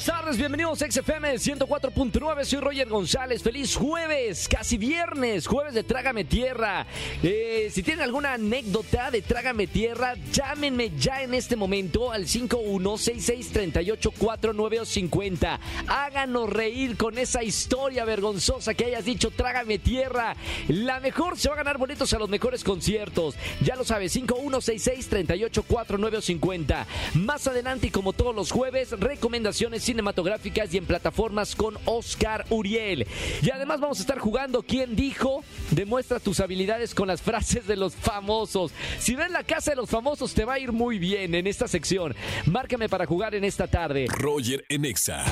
Buenas tardes, bienvenidos a XFM 104.9, soy Roger González, feliz jueves, casi viernes, jueves de Trágame Tierra. Eh, si tienen alguna anécdota de Trágame Tierra, llámenme ya en este momento al 5166384950. Háganos reír con esa historia vergonzosa que hayas dicho Trágame Tierra. La mejor se va a ganar boletos a los mejores conciertos. Ya lo sabes, 5166384950. Más adelante y como todos los jueves, recomendaciones cinematográficas y en plataformas con Oscar Uriel. Y además vamos a estar jugando ¿Quién dijo? Demuestra tus habilidades con las frases de los famosos. Si ven la casa de los famosos te va a ir muy bien en esta sección. Márcame para jugar en esta tarde. Roger en Exa.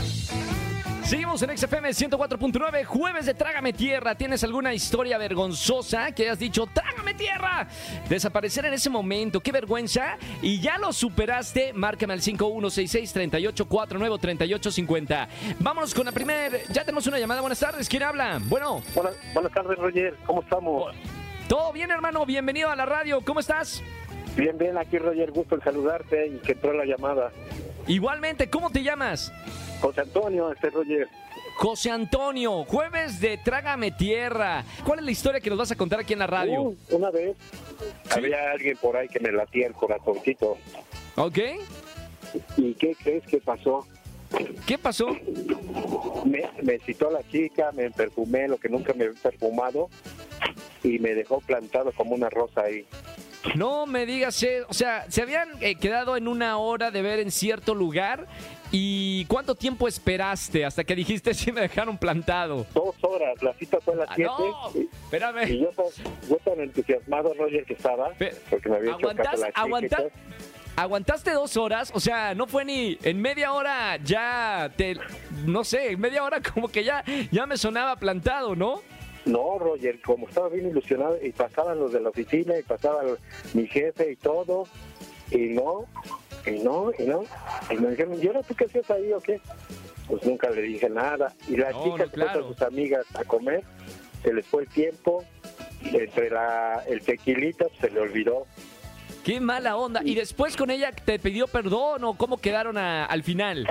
Seguimos en XFM 104.9, jueves de Trágame Tierra. ¿Tienes alguna historia vergonzosa que hayas dicho, Trágame Tierra? Desaparecer en ese momento, qué vergüenza. Y ya lo superaste, márcame al 5166-3849-3850. Vámonos con la primera. Ya tenemos una llamada. Buenas tardes, ¿quién habla? Bueno. Buenas, buenas tardes, Roger. ¿Cómo estamos? Todo bien, hermano. Bienvenido a la radio. ¿Cómo estás? Bien, bien. Aquí, Roger. Gusto en saludarte y que entró la llamada. Igualmente, ¿cómo te llamas? José Antonio, este Roger. José Antonio, jueves de Trágame Tierra. ¿Cuál es la historia que nos vas a contar aquí en la radio? Uh, una vez había alguien por ahí que me latía el corazoncito. ¿Ok? ¿Y qué crees que pasó? ¿Qué pasó? Me, me citó a la chica, me perfumé lo que nunca me había perfumado y me dejó plantado como una rosa ahí. No me digas, o sea, se habían eh, quedado en una hora de ver en cierto lugar y ¿cuánto tiempo esperaste hasta que dijiste si me dejaron plantado? Dos horas, la cita fue a las Ah, 7. no, y- espérame. Y yo, tan- yo tan entusiasmado, Roger, que estaba, porque me había hecho caso ¿Aguantas- la chica. y aguanta- todo. ¿Aguantaste dos horas? O sea, no fue ni en media hora ya te, no sé, en media hora como que ya, ya me sonaba plantado, ¿no? No, Roger, como estaba bien ilusionado y pasaban los de la oficina y pasaba el- mi jefe y todo, y no, y no, y no. Y me dijeron, ¿y ahora tú qué hacías ahí o qué? Pues nunca le dije nada. Y la No, chica no, claro. con sus amigas a comer, se les fue el tiempo, entre la, el tequilita se le olvidó. Qué mala onda. ¿Y después con ella te pidió perdón o cómo quedaron a- al final?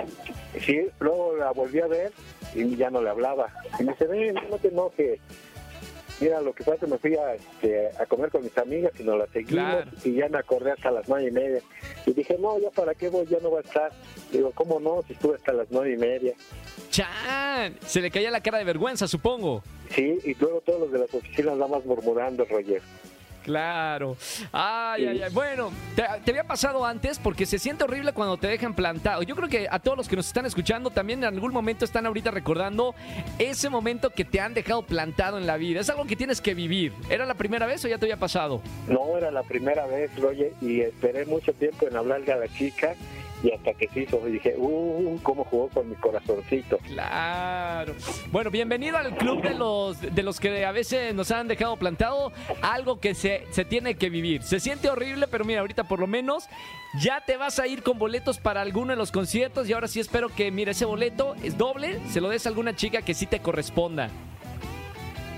Sí, luego la volví a ver y ya no le hablaba. Y me dice, ven, no te enojes. Mira, lo que pasa es que me fui a, este, a comer con mis amigas y nos la seguimos Claro. y ya me acordé hasta las nueve y media. Y dije, no, ya para qué voy, ya no va a estar. Digo, ¿cómo no? Si estuve hasta las nueve y media. ¡Chan! Se le caía la cara de vergüenza, supongo. Sí, y luego todos los de las oficinas nada más murmurando, Roger. Claro. Ay, ay, ay. Bueno, te, te había pasado antes porque se siente horrible cuando te dejan plantado. Yo creo que a todos los que nos están escuchando también en algún momento están ahorita recordando ese momento que te han dejado plantado en la vida. Es algo que tienes que vivir. ¿Era la primera vez o ya te había pasado? No era la primera vez, Roger, y esperé mucho tiempo en hablarle a la chica y hasta que se hizo, y dije, uh, cómo jugó con mi corazoncito. Claro. Bueno, bienvenido al club de los de los que a veces nos han dejado plantado. Algo que se, se tiene que vivir. Se siente horrible, pero mira, ahorita por lo menos ya te vas a ir con boletos para alguno de los conciertos. Y ahora sí espero que, mira, ese boleto es doble. Se lo des a alguna chica que sí te corresponda.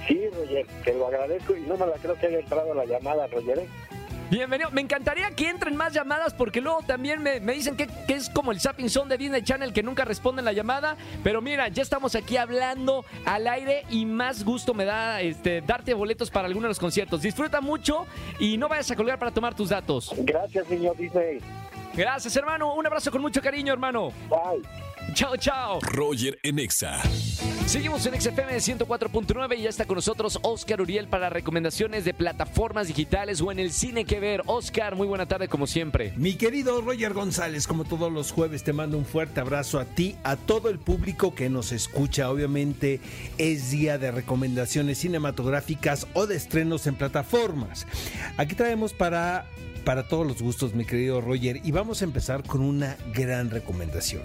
Sí, Roger, te lo agradezco y no me la creo que haya entrado la llamada, Roger. ¿eh? Bienvenido. Me encantaría que entren más llamadas porque luego también me, me dicen que, que es como el Zapping Zone de Disney Channel que nunca responden la llamada. Pero mira, ya estamos aquí hablando al aire y más gusto me da este, darte boletos para alguno de los conciertos. Disfruta mucho y no vayas a colgar para tomar tus datos. Gracias, señor Disney. Gracias, hermano. Un abrazo con mucho cariño, hermano. Bye. Chao, chao. Roger en Exa. Seguimos en XFM 104.9 y ya está con nosotros Oscar Uriel para recomendaciones de plataformas digitales o en el cine que ver. Oscar, muy buena tarde como siempre. Mi querido Roger González, como todos los jueves, te mando un fuerte abrazo a ti, a todo el público que nos escucha. Obviamente es día de recomendaciones cinematográficas o de estrenos en plataformas. Aquí traemos para, para todos los gustos, mi querido Roger, y vamos a empezar con una gran recomendación.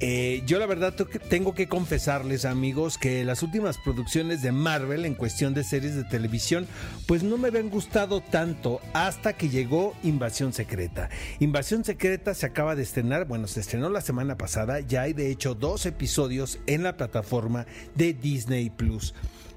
Eh, yo la verdad tengo que confesarles, amigos, que las últimas producciones de Marvel en cuestión de series de televisión, pues no me habían gustado tanto hasta que llegó Invasión Secreta. Invasión Secreta se acaba de estrenar, bueno, se estrenó la semana pasada, ya hay de hecho dos episodios en la plataforma de Disney Plus.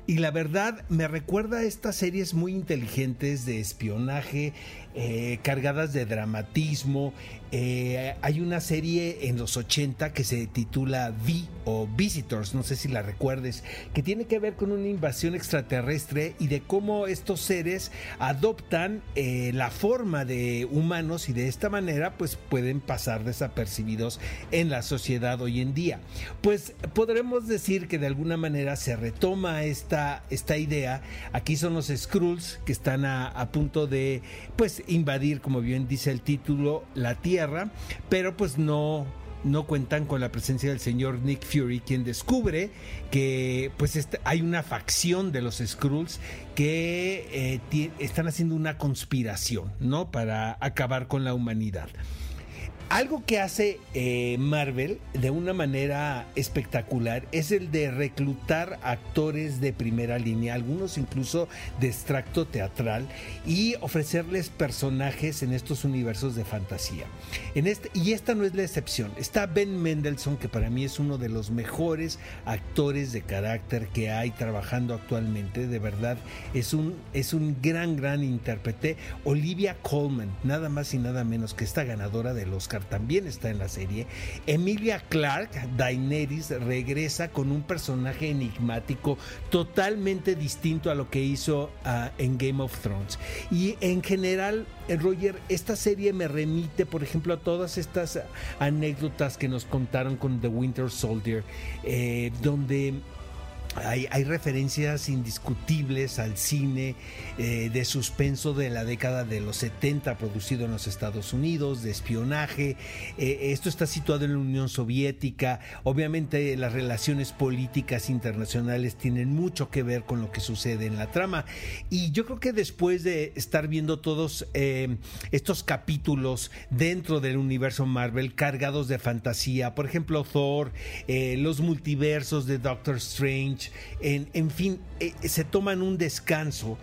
y la verdad me recuerda a estas series muy inteligentes de espionaje, eh, cargadas de dramatismo. Eh, hay una serie en los 80 que se titula V o Visitors, no sé si la recuerdes, que tiene que ver con una invasión extraterrestre y de cómo estos seres adoptan eh, la forma de humanos y de esta manera pues pueden pasar desapercibidos en la sociedad hoy en día. Pues podremos decir que de alguna manera se retoma esta, esta idea. Aquí son los Skrulls que están a, a punto de pues invadir, como bien dice el título, la Tierra, pero pues no no cuentan con la presencia del señor Nick Fury, quien descubre que pues este, hay una facción de los Skrulls que eh, están haciendo una conspiración, ¿no? Para acabar con la humanidad. Algo que hace eh, Marvel de una manera espectacular es el de reclutar actores de primera línea, algunos incluso de extracto teatral, y ofrecerles personajes en estos universos de fantasía. Este, y esta no es la excepción. Está Ben Mendelssohn, que para mí es uno de los mejores actores de carácter que hay trabajando actualmente. De verdad, es un, es un gran, gran intérprete. Olivia Colman, nada más y nada menos que esta ganadora del Oscar también está en la serie. Emilia Clark, Daenerys, regresa con un personaje enigmático totalmente distinto a lo que hizo ah, en Game of Thrones. Y en general, eh, Roger, esta serie me remite, por ejemplo, a todas estas anécdotas que nos contaron con The Winter Soldier, eh, donde hay, referencias indiscutibles al cine eh, de suspenso de la década de los 70 producido en los Estados Unidos, de espionaje. Eh, esto está situado en la Unión Soviética. Obviamente las relaciones políticas internacionales tienen mucho que ver con lo que sucede en la trama. Y yo creo que después de estar viendo todos eh, estos capítulos dentro del universo Marvel cargados de fantasía, por ejemplo Thor, los multiversos de Doctor Strange, en, fin, eh, se toman un descanso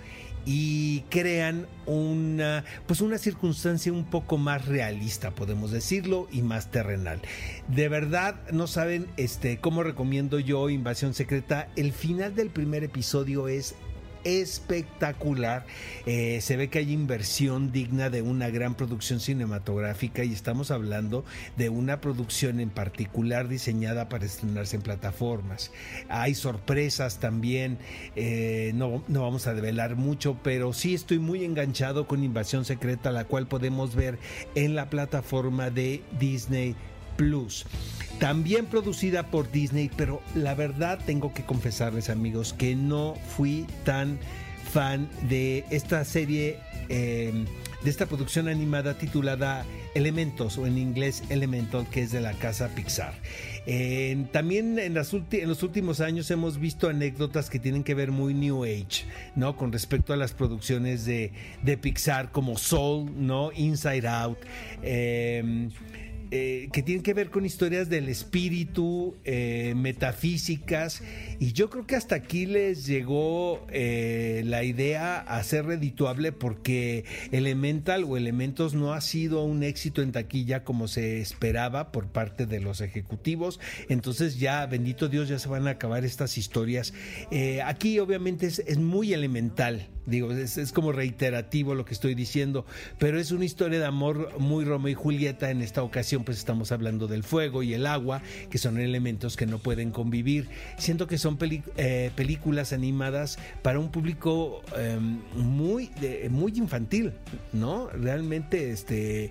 y crean una pues una circunstancia un poco más realista podemos decirlo y más terrenal. De verdad no saben este cómo recomiendo yo Invasión Secreta. El final del primer episodio es espectacular. Eh, se ve que hay inversión digna de una gran producción cinematográfica y estamos hablando de una producción en particular diseñada para estrenarse en plataformas. Hay sorpresas también, eh, no, no vamos a develar mucho, pero sí estoy muy enganchado con Invasión Secreta, la cual podemos ver en la plataforma de Disney Plus también producida por Disney, pero la verdad tengo que confesarles amigos que no fui tan fan de esta serie, em, de esta producción animada titulada Elementos o en inglés Elemental, que es de la casa Pixar. también en, los últimos años hemos visto anécdotas que tienen que ver muy New Age, ¿no? Con respecto a las producciones de, de Pixar como Soul, ¿no? Inside Out. Eh, eh, que tienen que ver con historias del espíritu, eh, metafísicas, y yo creo que hasta aquí les llegó eh, la idea a ser redituable porque Elemental o Elementos no ha sido un éxito en taquilla como se esperaba por parte de los ejecutivos, entonces ya, bendito Dios, ya se van a acabar estas historias. aquí obviamente es, es muy elemental Digo, es, como reiterativo lo que estoy diciendo, pero es una historia de amor muy Romeo y Julieta. En esta ocasión, pues estamos hablando del fuego y el agua, que son elementos que no pueden convivir. Siento que son eh, películas animadas para un público em, muy, muy infantil, ¿no? Realmente, este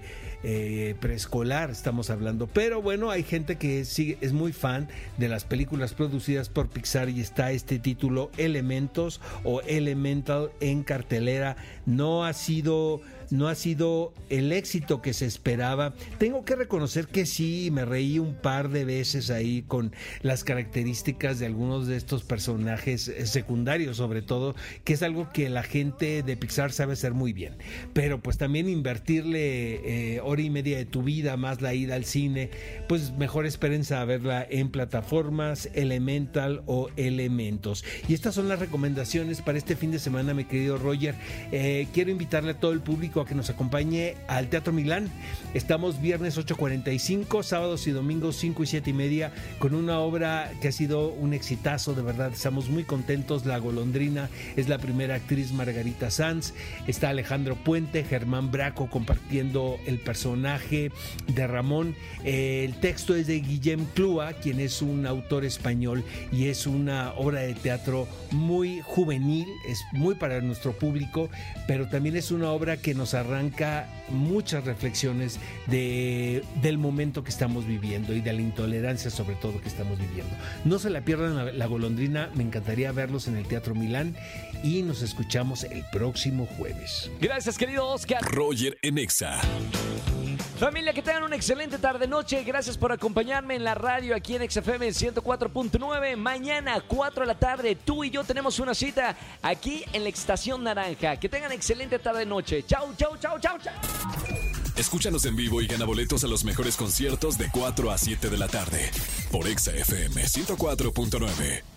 eh, preescolar estamos hablando. Pero bueno, hay gente que sigue, es muy fan de las películas producidas por Pixar y está este título Elementos o Elemental en cartelera. No ha sido no ha sido el éxito que se esperaba. Tengo que reconocer que sí, me reí un par de veces ahí con las características de algunos de estos personajes secundarios, sobre todo, que es algo que la gente de Pixar sabe hacer muy bien. Pero pues también invertirle eh, hora y media de tu vida más la ida al cine, pues mejor espérense a verla en plataformas Elemental o Elementos. Y estas son las recomendaciones para este fin de semana, mi querido Roger. Eh, quiero invitarle a todo el público a que nos acompañe al Teatro Milán. Estamos viernes 8.45, sábados y domingos 5 y 7 y media, con una obra que ha sido un exitazo, de verdad. Estamos muy contentos. La Golondrina es la primera actriz Margarita Sanz. Está Alejandro Puente, Germán Braco compartiendo el personaje de Ramón. Eh, el texto es de Guillem Clua, quien es un autor español y es una obra de teatro muy juvenil, es muy para nuestro público, pero también es una obra que nos arranca muchas reflexiones de, del momento que estamos viviendo y de la intolerancia sobre todo que estamos viviendo. No se la pierdan la, la golondrina, me encantaría verlos en el Teatro Milán y nos escuchamos el próximo jueves. Gracias, querido Oscar. Roger Enexa. Familia, que tengan una excelente tarde-noche. Gracias por acompañarme en la radio aquí en XFM 104.9. Mañana, 4 de la tarde, tú y yo tenemos una cita aquí en la Estación Naranja. Que tengan excelente tarde-noche. Chau, chau, chau, chau, chau. Escúchanos en vivo y gana boletos a los mejores conciertos de 4 a 7 de la tarde por XFM 104.9.